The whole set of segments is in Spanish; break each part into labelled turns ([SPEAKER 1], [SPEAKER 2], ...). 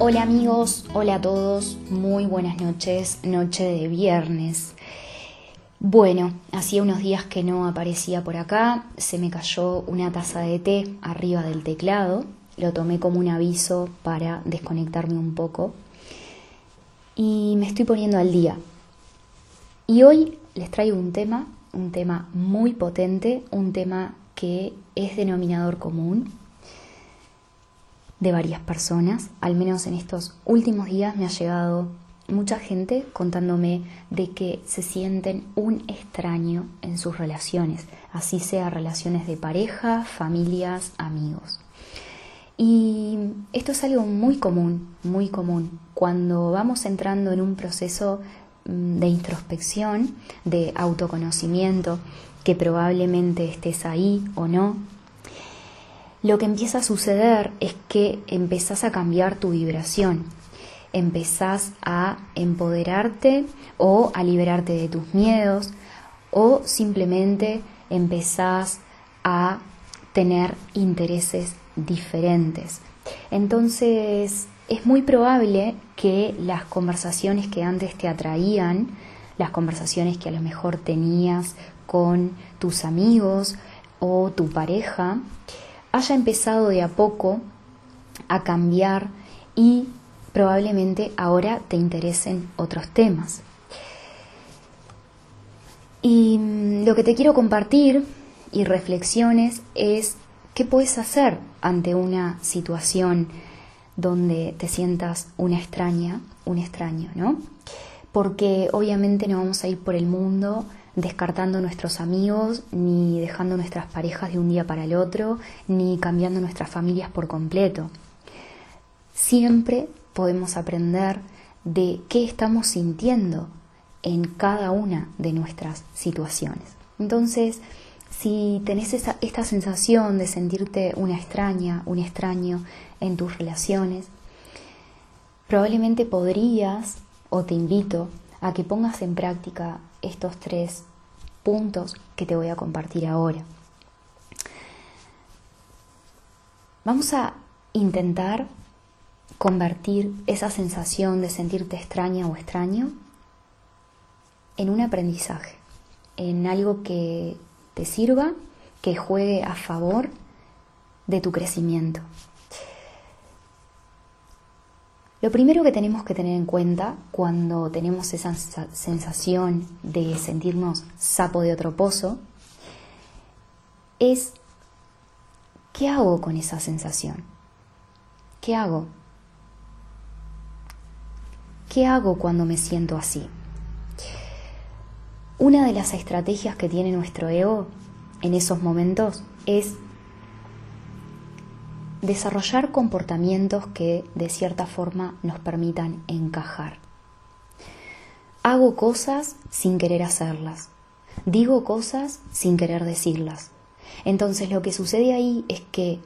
[SPEAKER 1] Hola amigos, hola a todos, muy buenas noches, noche de viernes. Bueno, hacía unos días que no aparecía por acá, se me cayó una taza de té arriba del teclado, lo tomé como un aviso para desconectarme un poco. Y me estoy poniendo al día. Y hoy les traigo un tema, un tema muy potente, un tema que es denominador común, de varias personas, al menos en estos últimos días me ha llegado mucha gente contándome de que se sienten un extraño en sus relaciones, así sea relaciones de pareja, familias, amigos. Y esto es algo muy común, muy común. Cuando vamos entrando en un proceso mm, de introspección, de autoconocimiento, que probablemente estés ahí o no, lo que empieza a suceder es que empezás a cambiar tu vibración, empezás a empoderarte o a liberarte de tus miedos o simplemente empezás a tener intereses diferentes. Entonces es muy probable que las conversaciones que antes te atraían, las conversaciones que a lo mejor tenías con tus amigos o tu pareja, haya empezado de a poco a cambiar y probablemente ahora te interesen otros temas. Y mm, lo que te quiero compartir y reflexiones es qué puedes hacer ante una situación donde te sientas una extraña, un extraño, ¿no? Porque obviamente no vamos a ir por el mundo descartando nuestros amigos, ni dejando nuestras parejas de un día para el otro, ni cambiando nuestras familias por completo. Siempre podemos aprender de qué estamos sintiendo en cada una de nuestras situaciones. Entonces, si tenés esta sensación de sentirte una extraña, un extraño en tus relaciones, probablemente podrías, o te invito, a que pongas en práctica estos tres puntos que te voy a compartir ahora. Vamos a intentar convertir esa sensación de sentirte extraña o extraño en un aprendizaje, en algo que te sirva, que juegue a favor de tu crecimiento. Lo primero que tenemos que tener en cuenta cuando tenemos esa sensación de sentirnos sapo de otro pozo es ¿qué hago con esa sensación? ¿Qué hago? ¿Qué hago cuando me siento así? Una de las estrategias que tiene nuestro ego en esos momentos es desarrollar comportamientos que de cierta forma nos permitan encajar. Hago cosas sin querer hacerlas. Digo cosas sin querer decirlas. Entonces lo que sucede ahí es que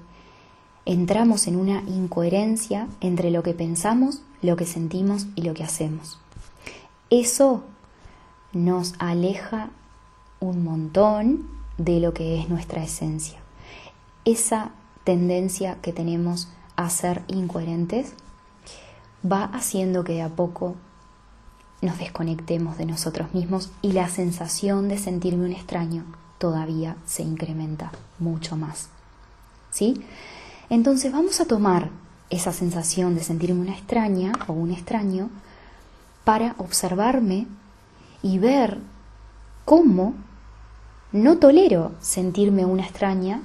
[SPEAKER 1] entramos en una incoherencia entre lo que pensamos, lo que sentimos y lo que hacemos. Eso nos aleja un montón de lo que es nuestra esencia. Esa tendencia que tenemos a ser incoherentes va haciendo que de a poco nos desconectemos de nosotros mismos y la sensación de sentirme un extraño todavía se incrementa mucho más. ¿Sí? Entonces vamos a tomar esa sensación de sentirme una extraña o un extraño para observarme y ver cómo no tolero sentirme una extraña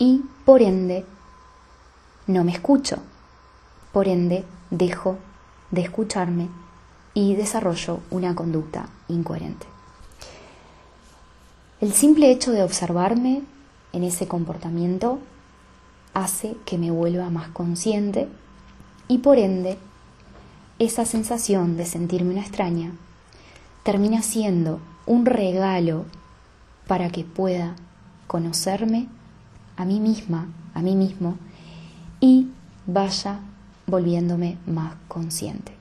[SPEAKER 1] y por ende no me escucho. Por ende dejo de escucharme y desarrollo una conducta incoherente. El simple hecho de observarme en ese comportamiento hace que me vuelva más consciente y por ende esa sensación de sentirme una extraña termina siendo un regalo para que pueda conocerme a mí misma, a mí mismo, y vaya volviéndome más consciente.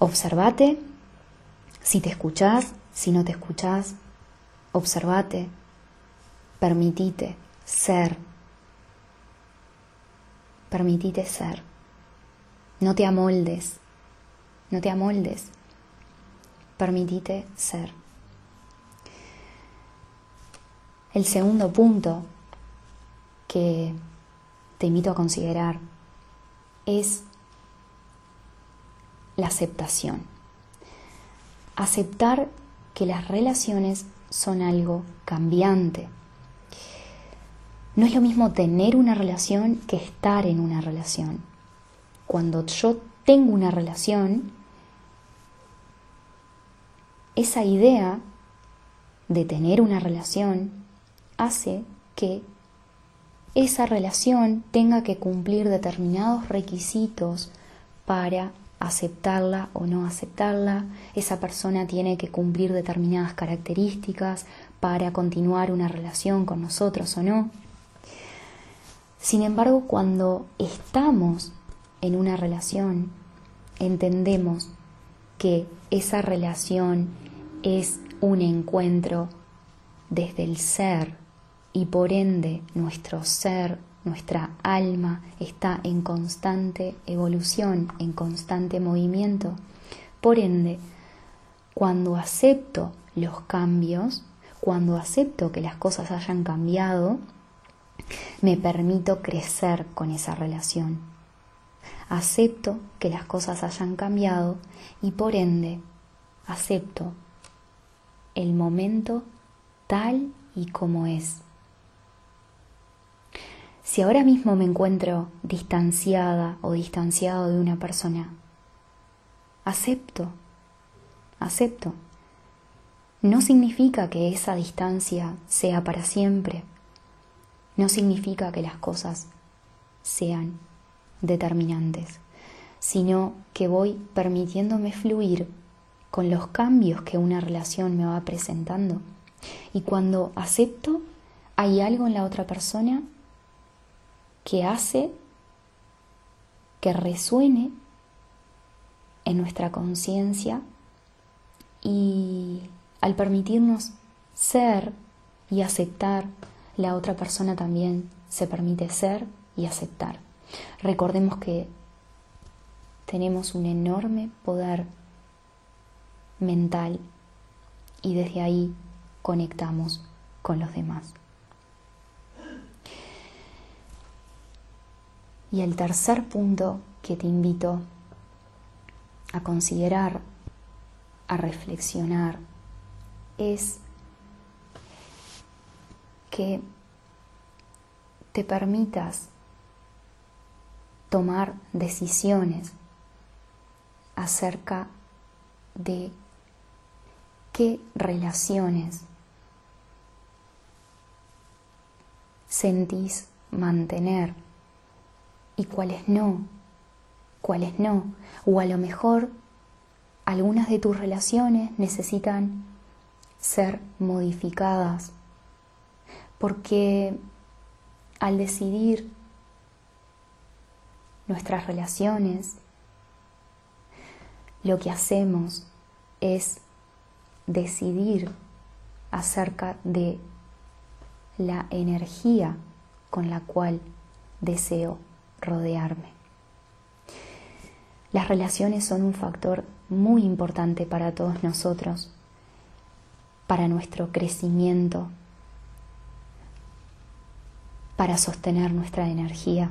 [SPEAKER 1] Observate, si te escuchás, si no te escuchás, observate, permitite ser. permitite ser. No te amoldes, no te amoldes. Permitite ser. El segundo punto que te invito a considerar es la aceptación. Aceptar que las relaciones son algo cambiante. No es lo mismo tener una relación que estar en una relación. Cuando yo tengo una relación, esa idea de tener una relación hace que esa relación tenga que cumplir determinados requisitos para aceptarla o no aceptarla, esa persona tiene que cumplir determinadas características para continuar una relación con nosotros o no. Sin embargo, cuando estamos en una relación, entendemos que esa relación es un encuentro desde el ser y por ende nuestro ser, nuestra alma está en constante evolución, en constante movimiento. Por ende, cuando acepto los cambios, cuando acepto que las cosas hayan cambiado, me permito crecer con esa relación. Acepto que las cosas hayan cambiado y por ende acepto el momento tal y como es. Si ahora mismo me encuentro distanciada o distanciado de una persona, acepto, acepto. No significa que esa distancia sea para siempre. No significa que las cosas sean determinantes, sino que voy permitiéndome fluir con los cambios que una relación me va presentando. Y cuando acepto, hay algo en la otra persona que hace que resuene en nuestra conciencia y al permitirnos ser y aceptar, la otra persona también se permite ser y aceptar. Recordemos que tenemos un enorme poder mental y desde ahí conectamos con los demás. Y el tercer punto que te invito a considerar, a reflexionar, es que te permitas tomar decisiones acerca de qué relaciones sentís mantener y cuáles no, cuáles no. O a lo mejor algunas de tus relaciones necesitan ser modificadas porque al decidir nuestras relaciones, lo que hacemos es decidir acerca de la energía con la cual deseo rodearme. Las relaciones son un factor muy importante para todos nosotros, para nuestro crecimiento, para sostener nuestra energía.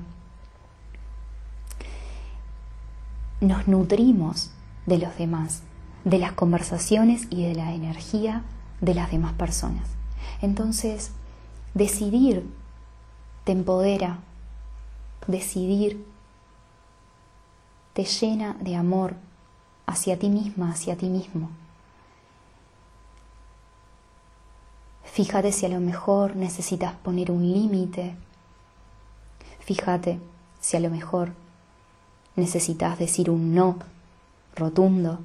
[SPEAKER 1] Nos nutrimos de los demás, de las conversaciones y de la energía de las demás personas. Entonces, decidir te empodera, decidir te llena de amor hacia ti misma, hacia ti mismo. Fíjate si a lo mejor necesitas poner un límite. Fíjate si a lo mejor necesitas decir un no rotundo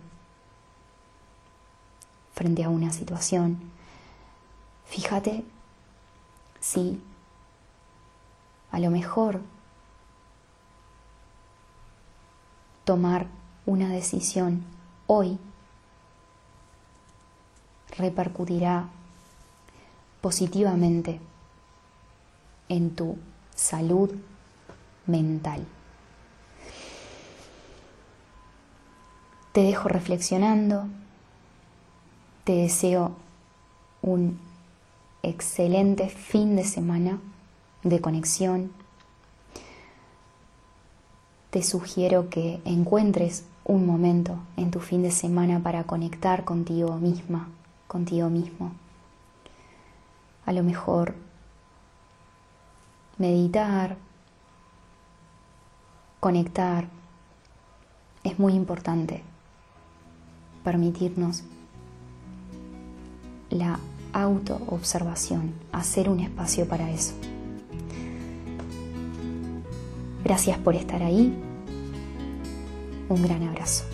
[SPEAKER 1] frente a una situación. Fíjate si a lo mejor tomar una decisión hoy repercutirá positivamente en tu salud, mental. Te dejo reflexionando. Te deseo un excelente fin de semana de conexión. Te sugiero que encuentres un momento en tu fin de semana para conectar contigo misma, contigo mismo. A lo mejor meditar, conectar, es muy importante permitirnos la autoobservación, hacer un espacio para eso. Gracias por estar ahí. Un gran abrazo.